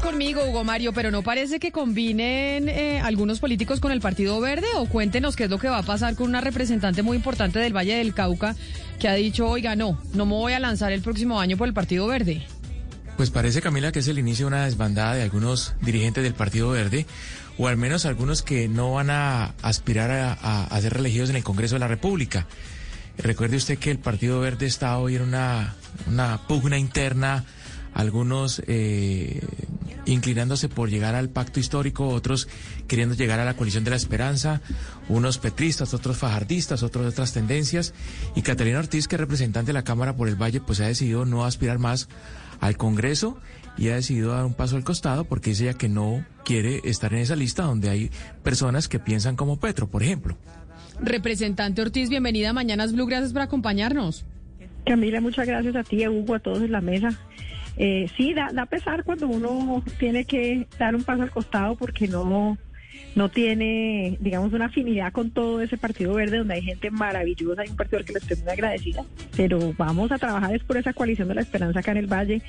conmigo, Hugo Mario, pero no parece que combinen eh, algunos políticos con el Partido Verde o cuéntenos qué es lo que va a pasar con una representante muy importante del Valle del Cauca que ha dicho, oiga, no, no me voy a lanzar el próximo año por el Partido Verde. Pues parece, Camila, que es el inicio de una desbandada de algunos dirigentes del Partido Verde, o al menos algunos que no van a aspirar a, a ser reelegidos en el Congreso de la República. Recuerde usted que el Partido Verde está hoy en una, una pugna interna, algunos eh, inclinándose por llegar al pacto histórico, otros queriendo llegar a la coalición de la esperanza, unos petristas, otros fajardistas, otros de otras tendencias. Y Catalina Ortiz, que es representante de la Cámara por el Valle, pues ha decidido no aspirar más al Congreso y ha decidido dar un paso al costado porque dice ella que no quiere estar en esa lista donde hay personas que piensan como Petro, por ejemplo. Representante Ortiz, bienvenida a Mañanas Blue, gracias por acompañarnos. Camila, muchas gracias a ti, a Hugo, a todos en la mesa. Eh, sí, da, da pesar cuando uno tiene que dar un paso al costado porque no, no tiene, digamos, una afinidad con todo ese Partido Verde, donde hay gente maravillosa, hay un partido al que le estoy muy agradecida, pero vamos a trabajar es por esa coalición de la esperanza acá en el Valle.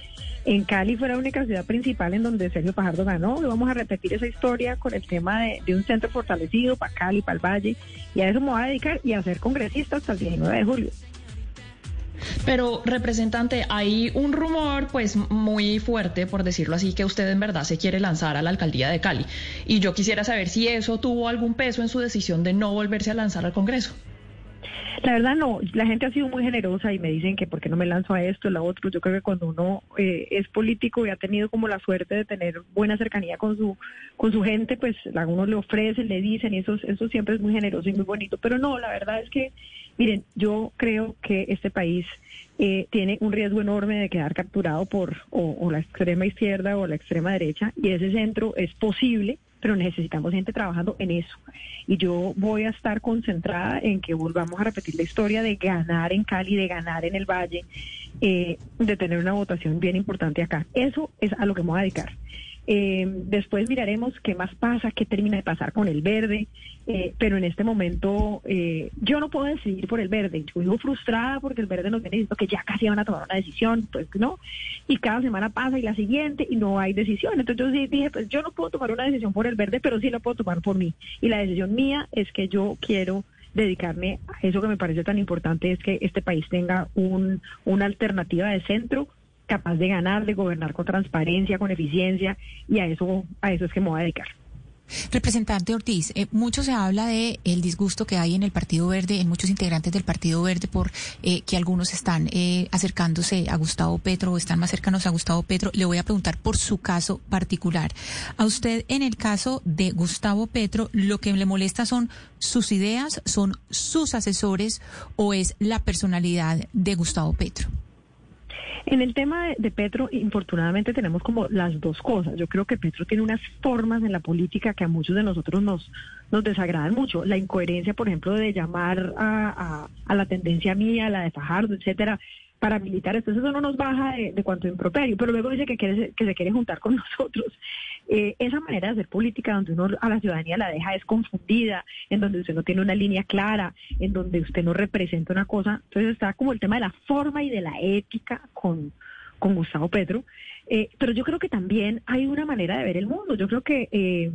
En Cali fue la única ciudad principal en donde Sergio Fajardo ganó, y vamos a repetir esa historia con el tema de, de un centro fortalecido para Cali, para el Valle, y a eso me voy a dedicar y a ser congresista hasta el 19 de julio. Pero, representante, hay un rumor, pues, muy fuerte, por decirlo así, que usted en verdad se quiere lanzar a la alcaldía de Cali. Y yo quisiera saber si eso tuvo algún peso en su decisión de no volverse a lanzar al Congreso. La verdad no, la gente ha sido muy generosa y me dicen que por qué no me lanzo a esto, a otro. Yo creo que cuando uno eh, es político y ha tenido como la suerte de tener buena cercanía con su con su gente, pues a uno le ofrecen, le dicen y eso, eso siempre es muy generoso y muy bonito. Pero no, la verdad es que, miren, yo creo que este país eh, tiene un riesgo enorme de quedar capturado por o la extrema izquierda o la extrema derecha y ese centro es posible pero necesitamos gente trabajando en eso. Y yo voy a estar concentrada en que volvamos a repetir la historia de ganar en Cali, de ganar en el Valle, eh, de tener una votación bien importante acá. Eso es a lo que me voy a dedicar. Eh, después miraremos qué más pasa, qué termina de pasar con el verde, eh, pero en este momento eh, yo no puedo decidir por el verde. Yo vivo frustrada porque el verde nos viene diciendo que ya casi van a tomar una decisión, pues no. Y cada semana pasa y la siguiente y no hay decisión. Entonces yo dije, pues yo no puedo tomar una decisión por el verde, pero sí la puedo tomar por mí. Y la decisión mía es que yo quiero dedicarme a eso que me parece tan importante, es que este país tenga un, una alternativa de centro capaz de ganar, de gobernar con transparencia, con eficiencia, y a eso, a eso es que me voy a dedicar. Representante Ortiz, eh, mucho se habla de el disgusto que hay en el Partido Verde, en muchos integrantes del Partido Verde, por eh, que algunos están eh, acercándose a Gustavo Petro o están más cercanos a Gustavo Petro. Le voy a preguntar por su caso particular. A usted, en el caso de Gustavo Petro, lo que le molesta son sus ideas, son sus asesores o es la personalidad de Gustavo Petro. En el tema de, Petro, infortunadamente tenemos como las dos cosas. Yo creo que Petro tiene unas formas en la política que a muchos de nosotros nos, nos desagradan mucho. La incoherencia, por ejemplo, de llamar a, a, la tendencia mía, la de Fajardo, etcétera, paramilitares. Entonces eso no nos baja de, de cuanto improperio, pero luego dice que, quiere, que se quiere juntar con nosotros. Eh, esa manera de hacer política donde uno a la ciudadanía la deja es confundida, en donde usted no tiene una línea clara, en donde usted no representa una cosa. Entonces está como el tema de la forma y de la ética con, con Gustavo Petro. Eh, pero yo creo que también hay una manera de ver el mundo. Yo creo que eh,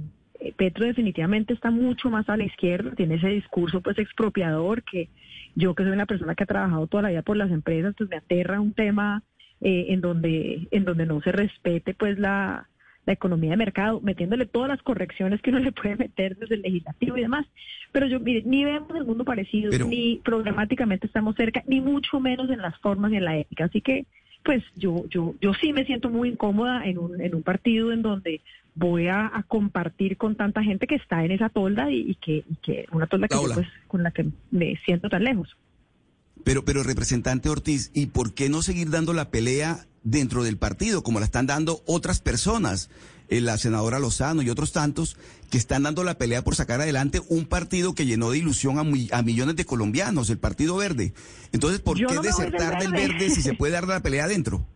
Petro definitivamente está mucho más a la izquierda, tiene ese discurso pues expropiador que yo que soy una persona que ha trabajado toda la vida por las empresas, pues me aterra un tema eh, en donde en donde no se respete pues la, la economía de mercado, metiéndole todas las correcciones que uno le puede meter desde el legislativo y demás. Pero yo, mire, ni vemos el mundo parecido, ni programáticamente estamos cerca, ni mucho menos en las formas y en la ética. Así que, pues yo, yo, yo sí me siento muy incómoda en un, en un partido en donde voy a, compartir con tanta gente que está en esa tolda y, que, que una tolda que pues, con la que me siento tan lejos. Pero, pero representante Ortiz, ¿y por qué no seguir dando la pelea dentro del partido, como la están dando otras personas? Eh, la senadora Lozano y otros tantos que están dando la pelea por sacar adelante un partido que llenó de ilusión a, millones de colombianos, el Partido Verde. Entonces, ¿por qué desertar del verde si se puede dar la pelea adentro?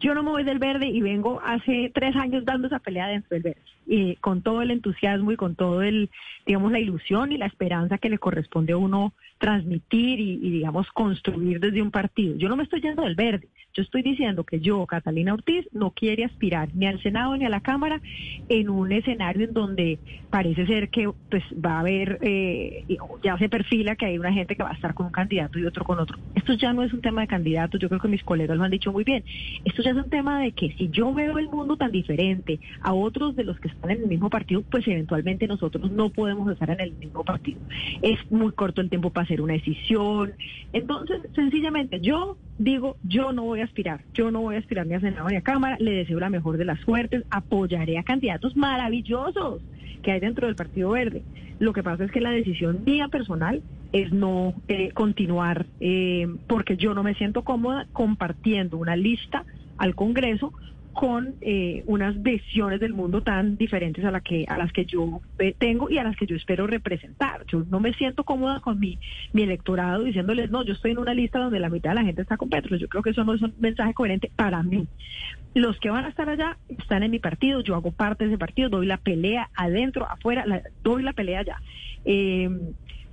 Yo no me voy del verde y vengo hace tres años dando esa pelea dentro del verde, y con todo el entusiasmo y con todo el, digamos, la ilusión y la esperanza que le corresponde a uno transmitir y, digamos, construir desde un partido. Yo no me estoy yendo del verde, yo estoy diciendo que yo, Catalina Ortiz, no quiere aspirar ni al Senado ni a la Cámara en un escenario en donde parece ser que pues va a haber, eh, ya se perfila que hay una gente que va a estar con un candidato y otro con otro. Esto ya no es un tema de candidatos, yo creo que mis colegas lo han dicho muy bien. Esto ya es un tema de que si yo veo el mundo tan diferente a otros de los que en el mismo partido, pues eventualmente nosotros no podemos estar en el mismo partido. Es muy corto el tiempo para hacer una decisión. Entonces, sencillamente, yo digo, yo no voy a aspirar, yo no voy a aspirar ni a Senado ni a Cámara, le deseo la mejor de las suertes, apoyaré a candidatos maravillosos que hay dentro del Partido Verde. Lo que pasa es que la decisión mía personal es no eh, continuar eh, porque yo no me siento cómoda compartiendo una lista al Congreso con eh, unas visiones del mundo tan diferentes a, la que, a las que yo tengo y a las que yo espero representar. Yo no me siento cómoda con mi, mi electorado diciéndoles, no, yo estoy en una lista donde la mitad de la gente está con Petro. Yo creo que eso no es un mensaje coherente para mí. Los que van a estar allá están en mi partido, yo hago parte de ese partido, doy la pelea adentro, afuera, doy la pelea allá. Eh,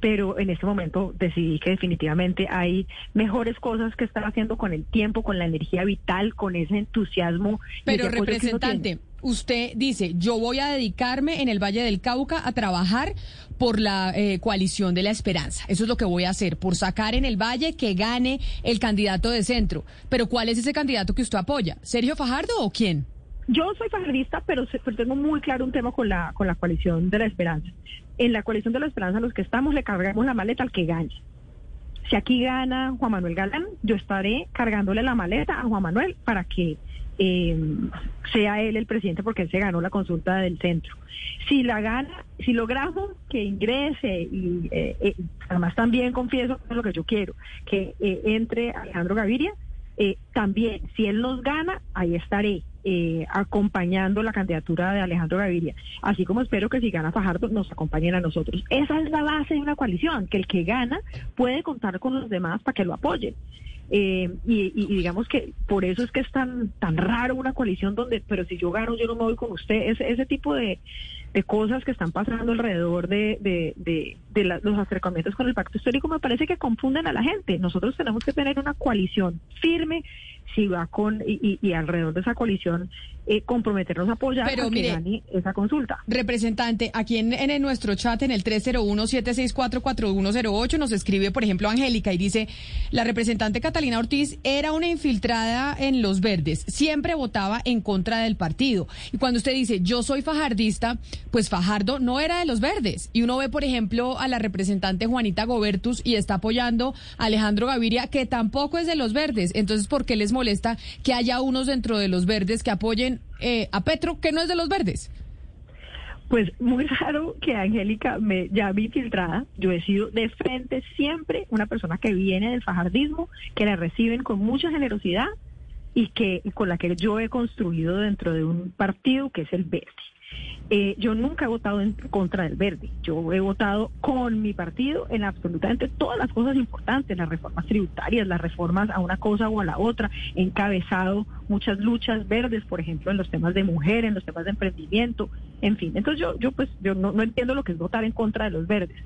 pero en este momento decidí que definitivamente hay mejores cosas que estar haciendo con el tiempo, con la energía vital, con ese entusiasmo. Pero representante, usted dice, yo voy a dedicarme en el Valle del Cauca a trabajar por la eh, coalición de la esperanza. Eso es lo que voy a hacer, por sacar en el Valle que gane el candidato de centro. Pero ¿cuál es ese candidato que usted apoya? ¿Sergio Fajardo o quién? Yo soy fajardista, pero, pero, tengo muy claro un tema con la, con la coalición de la esperanza. En la coalición de la esperanza, los que estamos, le cargamos la maleta al que gane. Si aquí gana Juan Manuel Galán, yo estaré cargándole la maleta a Juan Manuel para que eh, sea él el presidente porque él se ganó la consulta del centro. Si la gana, si logramos que ingrese y eh, eh, además también confieso lo que yo quiero, que entre Alejandro Gaviria, también si él nos gana, ahí estaré. Eh, acompañando la candidatura de Alejandro Gaviria, así como espero que si gana Fajardo nos acompañen a nosotros. Esa es la base de una coalición, que el que gana puede contar con los demás para que lo apoyen. Eh, y, digamos que por eso es que es tan tan raro una coalición donde, pero si yo gano, yo no me voy con usted. Ese, ese tipo de, cosas que están pasando alrededor de, de, de, los acercamientos con el pacto histórico me parece que confunden a la gente. Nosotros tenemos que tener una coalición firme si va con y, alrededor de esa coalición eh, comprometernos a apoyar Pero, que gane esa consulta. Representante, aquí en, en, nuestro chat, en el 301-764-4108, nos escribe, por ejemplo, Angélica y dice, la representante Catalina Ortiz era una infiltrada en los verdes, siempre votaba en contra del partido. Y cuando usted dice, yo soy fajardista, pues Fajardo no era de los verdes. Y uno ve, por ejemplo, a la representante Juanita Gobertus y está apoyando a Alejandro Gaviria, que tampoco es de los verdes. Entonces, ¿por qué les molesta que haya unos dentro de los verdes que apoyen eh, a Petro, que no es de los verdes? Pues muy raro que Angélica me llame infiltrada. Yo he sido de frente siempre una persona que viene del fajardismo, que la reciben con mucha generosidad y que con la que yo he construido dentro de un partido que es el Verde. Eh, yo nunca he votado en contra del verde. Yo he votado con mi partido en absolutamente todas las cosas importantes, las reformas tributarias, las reformas a una cosa o a la otra. He encabezado muchas luchas verdes, por ejemplo, en los temas de mujer, en los temas de emprendimiento, en fin. Entonces yo, yo pues, yo no, no entiendo lo que es votar en contra de los verdes.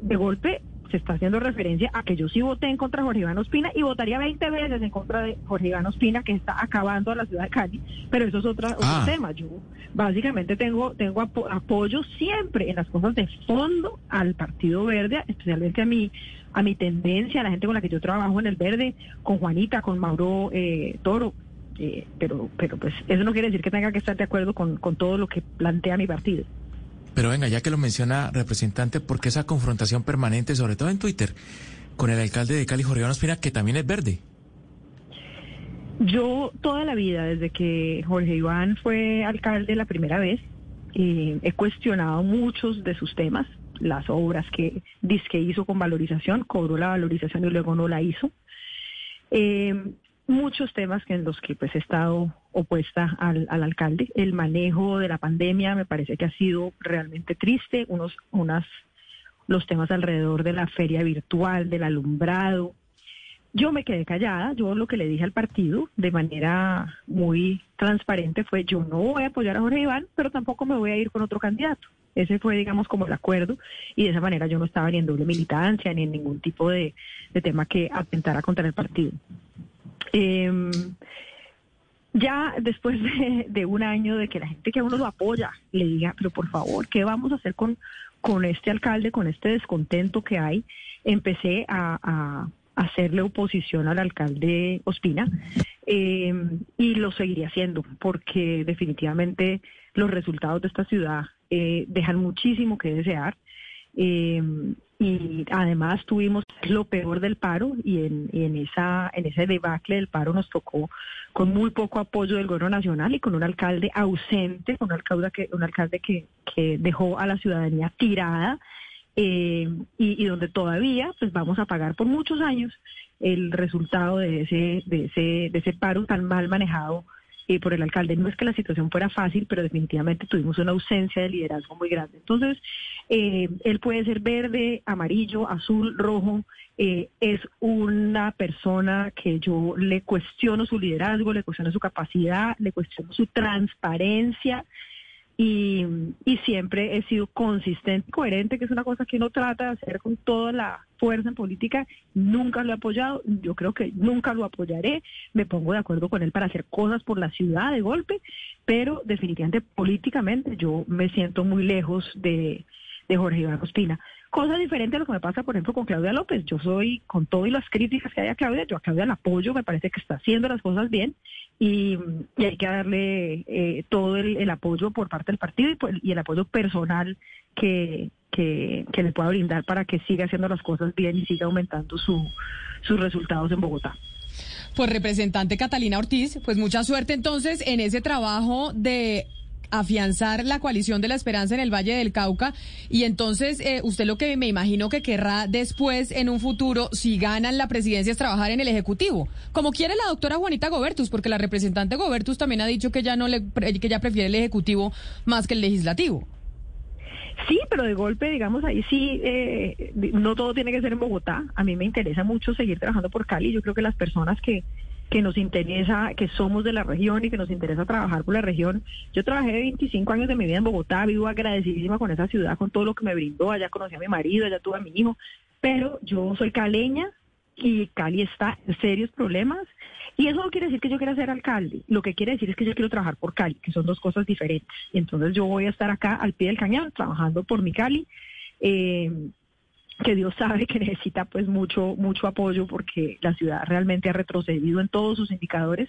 De golpe se está haciendo referencia a que yo sí voté en contra de Jorge Iván Ospina y votaría 20 veces en contra de Jorge Iván Ospina, que está acabando a la ciudad de Cali, pero eso es otra, otro ah. tema. Yo básicamente tengo, tengo apoyo siempre en las cosas de fondo al Partido Verde, especialmente a mi, a mi tendencia, a la gente con la que yo trabajo en el Verde, con Juanita, con Mauro eh, Toro. Eh, pero, pero pues eso no quiere decir que tenga que estar de acuerdo con, con todo lo que plantea mi partido. Pero venga, ya que lo menciona representante, ¿por qué esa confrontación permanente, sobre todo en Twitter, con el alcalde de Cali, Jorge Ospina, que también es verde? Yo toda la vida, desde que Jorge Iván fue alcalde la primera vez, eh, he cuestionado muchos de sus temas, las obras que que hizo con valorización, cobró la valorización y luego no la hizo. Eh, muchos temas que en los que pues he estado opuesta al, alcalde. El manejo de la pandemia me parece que ha sido realmente triste. Unos, unas, los temas alrededor de la feria virtual, del alumbrado. Yo me quedé callada, yo lo que le dije al partido de manera muy transparente fue yo no voy a apoyar a Jorge Iván, pero tampoco me voy a ir con otro candidato. Ese fue, digamos, como el acuerdo y de esa manera yo no estaba ni en doble militancia ni en ningún tipo de, tema que atentara contra el partido. Em, ya después de, un año de que la gente que a uno lo apoya le diga, pero por favor, ¿qué vamos a hacer con, con este alcalde, con este descontento que hay? Empecé a hacerle oposición al alcalde Ospina eh, y lo seguiría haciendo porque definitivamente los resultados de esta ciudad eh, dejan muchísimo que desear. Eh, y además tuvimos lo peor del paro y en, en, esa en ese debacle del paro nos tocó con muy poco apoyo del gobierno nacional y con un alcalde ausente, con un alcalde que un alcalde que, que dejó a la ciudadanía tirada eh, y, donde todavía pues vamos a pagar por muchos años el resultado de ese, de ese, de ese paro tan mal manejado eh, por el alcalde. No es que la situación fuera fácil, pero definitivamente tuvimos una ausencia de liderazgo muy grande. Entonces, eh, él puede ser verde, amarillo, azul, rojo. es una persona que yo le cuestiono su liderazgo, le cuestiono su capacidad, le cuestiono su transparencia y, y, siempre he sido consistente, coherente, que es una cosa que uno trata de hacer con toda la fuerza en política. Nunca lo he apoyado, yo creo que nunca lo apoyaré. Me pongo de acuerdo con él para hacer cosas por la ciudad de golpe, pero definitivamente políticamente yo me siento muy lejos de, Jorge Iván Ospina. Cosa diferente a lo que me pasa, por ejemplo, con Claudia López. Yo soy, con todas las críticas que hay a Claudia, yo a Claudia la apoyo, me parece que está haciendo las cosas bien y, hay que darle eh, todo el, apoyo por parte del partido y, pues, y el apoyo personal que, que, le pueda brindar para que siga haciendo las cosas bien y siga aumentando su, sus resultados en Bogotá. Pues representante Catalina Ortiz, pues mucha suerte entonces en ese trabajo de afianzar la coalición de la esperanza en el Valle del Cauca. Y entonces, eh, usted lo que me imagino que querrá después, en un futuro, si ganan la presidencia, es trabajar en el Ejecutivo. Como quiere la doctora Juanita Gobertus, porque la representante Gobertus también ha dicho que ya, no le, que ya prefiere el Ejecutivo más que el Legislativo. Sí, pero de golpe, digamos, ahí sí, eh, no todo tiene que ser en Bogotá. A mí me interesa mucho seguir trabajando por Cali. Yo creo que las personas que que nos interesa, que somos de la región y que nos interesa trabajar por la región. Yo trabajé 25 años de mi vida en Bogotá, vivo agradecidísima con esa ciudad, con todo lo que me brindó, allá conocí a mi marido, allá tuve a mi hijo, pero yo soy caleña y Cali está en serios problemas y eso no quiere decir que yo quiera ser alcalde, lo que quiere decir es que yo quiero trabajar por Cali, que son dos cosas diferentes. Entonces yo voy a estar acá al pie del cañón trabajando por mi Cali. Eh, que Dios sabe que necesita pues mucho mucho apoyo porque la ciudad realmente ha retrocedido en todos sus indicadores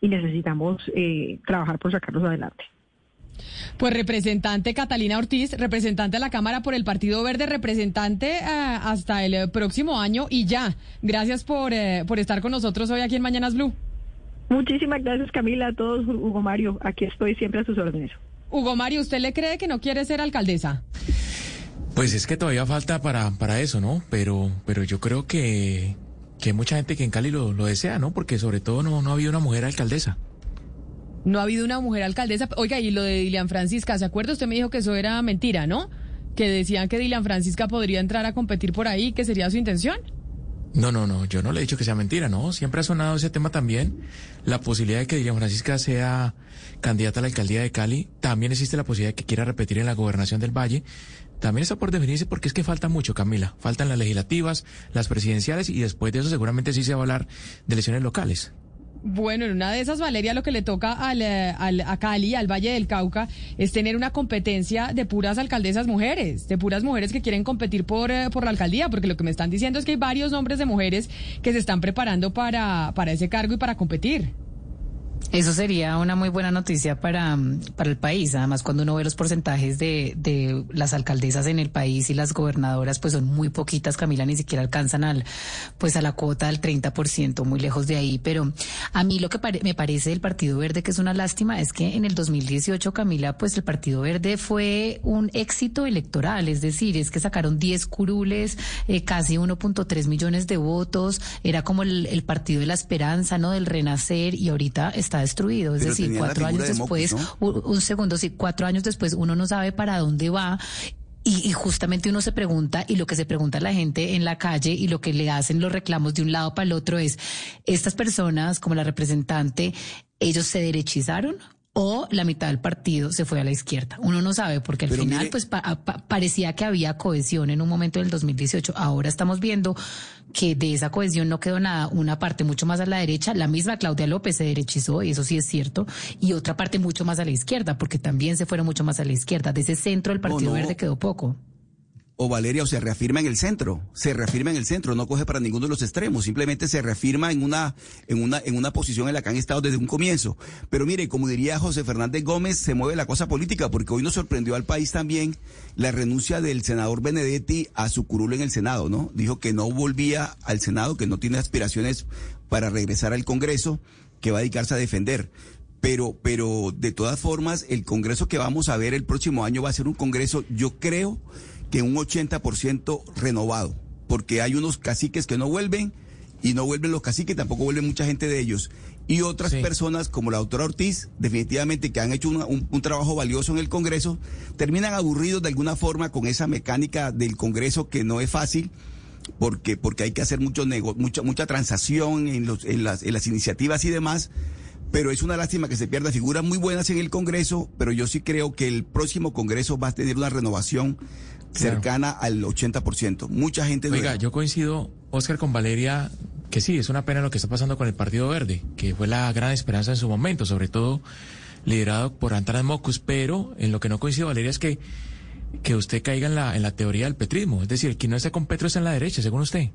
y necesitamos eh, trabajar por sacarlos adelante. Pues representante Catalina Ortiz, representante de la Cámara por el Partido Verde, representante eh, hasta el próximo año y ya. Gracias por, eh, por estar con nosotros hoy aquí en Mañanas Blue. Muchísimas gracias Camila, a todos, Hugo Mario, aquí estoy siempre a sus órdenes. Hugo Mario, ¿usted le cree que no quiere ser alcaldesa? Pues es que todavía falta para, para eso, ¿no? Pero, pero yo creo que, que hay mucha gente que en Cali lo, lo desea, ¿no? Porque sobre todo no, no ha habido una mujer alcaldesa. No ha habido una mujer alcaldesa. Oiga, y lo de Dilian Francisca, ¿se acuerda? Usted me dijo que eso era mentira, ¿no? Que decían que Dilian Francisca podría entrar a competir por ahí, que sería su intención. No, no, no, yo no le he dicho que sea mentira, ¿no? Siempre ha sonado ese tema también. La posibilidad de que Dilian Francisca sea candidata a la alcaldía de Cali. También existe la posibilidad de que quiera repetir en la gobernación del Valle. También está por definirse porque es que falta mucho, Camila. Faltan las legislativas, las presidenciales y después de eso seguramente sí se va a hablar de elecciones locales. Bueno, en una de esas, Valeria, lo que le toca al, eh, al, a Cali, al Valle del Cauca, es tener una competencia de puras alcaldesas mujeres, de puras mujeres que quieren competir por, eh, por la alcaldía, porque lo que me están diciendo es que hay varios nombres de mujeres que se están preparando para, para ese cargo y para competir. Eso sería una muy buena noticia para, para el país. Además, cuando uno ve los porcentajes de, de las alcaldesas en el país y las gobernadoras, pues son muy poquitas, Camila, ni siquiera alcanzan al, pues a la cuota del 30%, muy lejos de ahí. Pero a mí lo que me parece del Partido Verde, que es una lástima, es que en el 2018, Camila, pues el Partido Verde fue un éxito electoral. Es decir, es que sacaron 10 curules, eh, casi 1.3 millones de votos. Era como el, el Partido de la Esperanza, ¿no? Del Renacer y ahorita está destruido. Es decir, cuatro años después, un segundo, sí, cuatro años después uno no sabe para dónde va Y, justamente uno se pregunta, y lo que se pregunta la gente en la calle y lo que le hacen los reclamos de un lado para el otro es, estas personas, como la representante, ¿ellos se derechizaron o la mitad del partido se fue a la izquierda. Uno no sabe porque al final pues parecía que había cohesión en un momento del 2018. Ahora estamos viendo que de esa cohesión no quedó nada. Una parte mucho más a la derecha, la misma Claudia López se derechizó, y eso sí es cierto, y otra parte mucho más a la izquierda, porque también se fueron mucho más a la izquierda. De ese centro el Partido Verde quedó poco o Valeria o se reafirma en el centro, se reafirma en el centro, no coge para ninguno de los extremos, simplemente se reafirma en una, en una, en una posición en la que han estado desde un comienzo. Pero mire, como diría José Fernández Gómez, se mueve la cosa política, porque hoy nos sorprendió al país también la renuncia del senador Benedetti a su curul en el Senado, ¿no? Dijo que no volvía al Senado, que no tiene aspiraciones para regresar al Congreso, que va a dedicarse a defender pero, pero de todas formas, el Congreso que vamos a ver el próximo año va a ser un Congreso, yo creo, que un 80% renovado, porque hay unos caciques que no vuelven y no vuelven los caciques, tampoco vuelve mucha gente de ellos. Y otras personas como la doctora Ortiz, definitivamente que han hecho un, trabajo valioso en el Congreso, terminan aburridos de alguna forma con esa mecánica del Congreso que no es fácil. Porque, porque hay que hacer mucho mucha, mucha transacción en, los, en, las, en las iniciativas y demás pero es una lástima que se pierda figuras muy buenas en el Congreso, pero yo sí creo que el próximo Congreso va a tener una renovación cercana al 80%. Mucha gente... Oiga, yo coincido, Oscar, con Valeria, que sí, es una pena lo que está pasando con el Partido Verde, que fue la gran esperanza en su momento, sobre todo liderado por Antanas Mocus, pero en lo que no coincido, Valeria, es que, que usted caiga en la, en la teoría del petrismo, es decir, quien no está con Petro está en la derecha, según usted.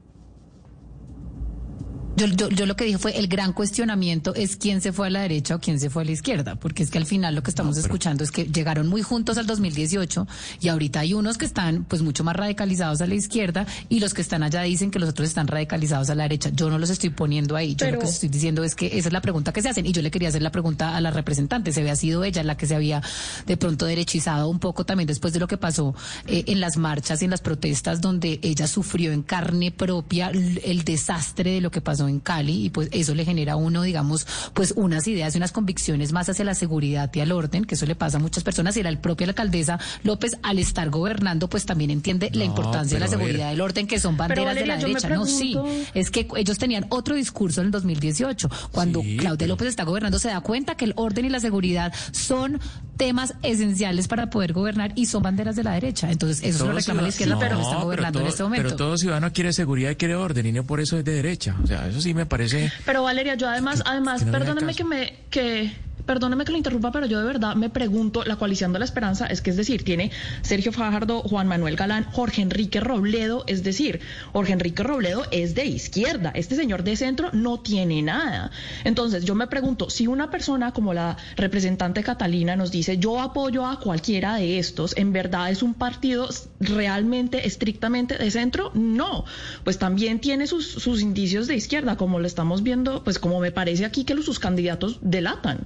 Yo, yo, yo, lo que dije fue el gran cuestionamiento es quién se fue a la derecha o quién se fue a la izquierda, porque es que al final lo que estamos escuchando es que llegaron muy juntos al 2018 y ahorita hay unos que están pues mucho más radicalizados a la izquierda y los que están allá dicen que los otros están radicalizados a la derecha. Yo no los estoy poniendo ahí, yo lo que estoy diciendo es que esa es la pregunta que se hacen y yo le quería hacer la pregunta a la representante, se había sido ella la que se había de pronto derechizado un poco también después de lo que pasó eh, en las marchas y en las protestas donde ella sufrió en carne propia el desastre de lo que pasó en Cali y pues eso le genera a uno, digamos, pues unas ideas y unas convicciones más hacia la seguridad y al orden, que eso le pasa a muchas personas y era el propio alcaldesa López al estar gobernando pues también entiende la importancia de la seguridad y el orden que son banderas de la derecha. No, sí, es que ellos tenían otro discurso en el 2018. Cuando Claudia López está gobernando se da cuenta que el orden y la seguridad son temas esenciales para poder gobernar y son banderas de la derecha. Entonces, eso se lo reclama la izquierda, pero no está gobernando en este momento. Pero todo ciudadano quiere seguridad y quiere orden y no por eso es de derecha. O sea, eso sí me parece. Pero Valeria, yo además, además, perdónenme que me que perdóneme que lo interrumpa, pero yo de verdad me pregunto, la coalición de la esperanza es que, es decir, tiene Sergio Fajardo, Juan Manuel Galán, Jorge Enrique Robledo, es decir, Jorge Enrique Robledo es de izquierda, este señor de centro no tiene nada. Entonces, yo me pregunto, si una persona como la representante Catalina nos dice, yo apoyo a cualquiera de estos, ¿en verdad es un partido realmente, estrictamente de centro? No, pues también tiene sus, sus indicios de izquierda, como lo estamos viendo, pues como me parece aquí que los, sus candidatos delatan.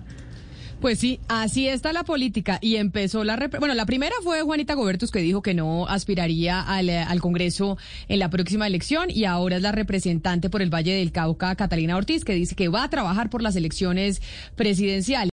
Pues sí, así está la política y empezó la... Bueno, la primera fue Juanita Gobertus que dijo que no aspiraría al, al, Congreso en la próxima elección y ahora es la representante por el Valle del Cauca, Catalina Ortiz, que dice que va a trabajar por las elecciones presidenciales.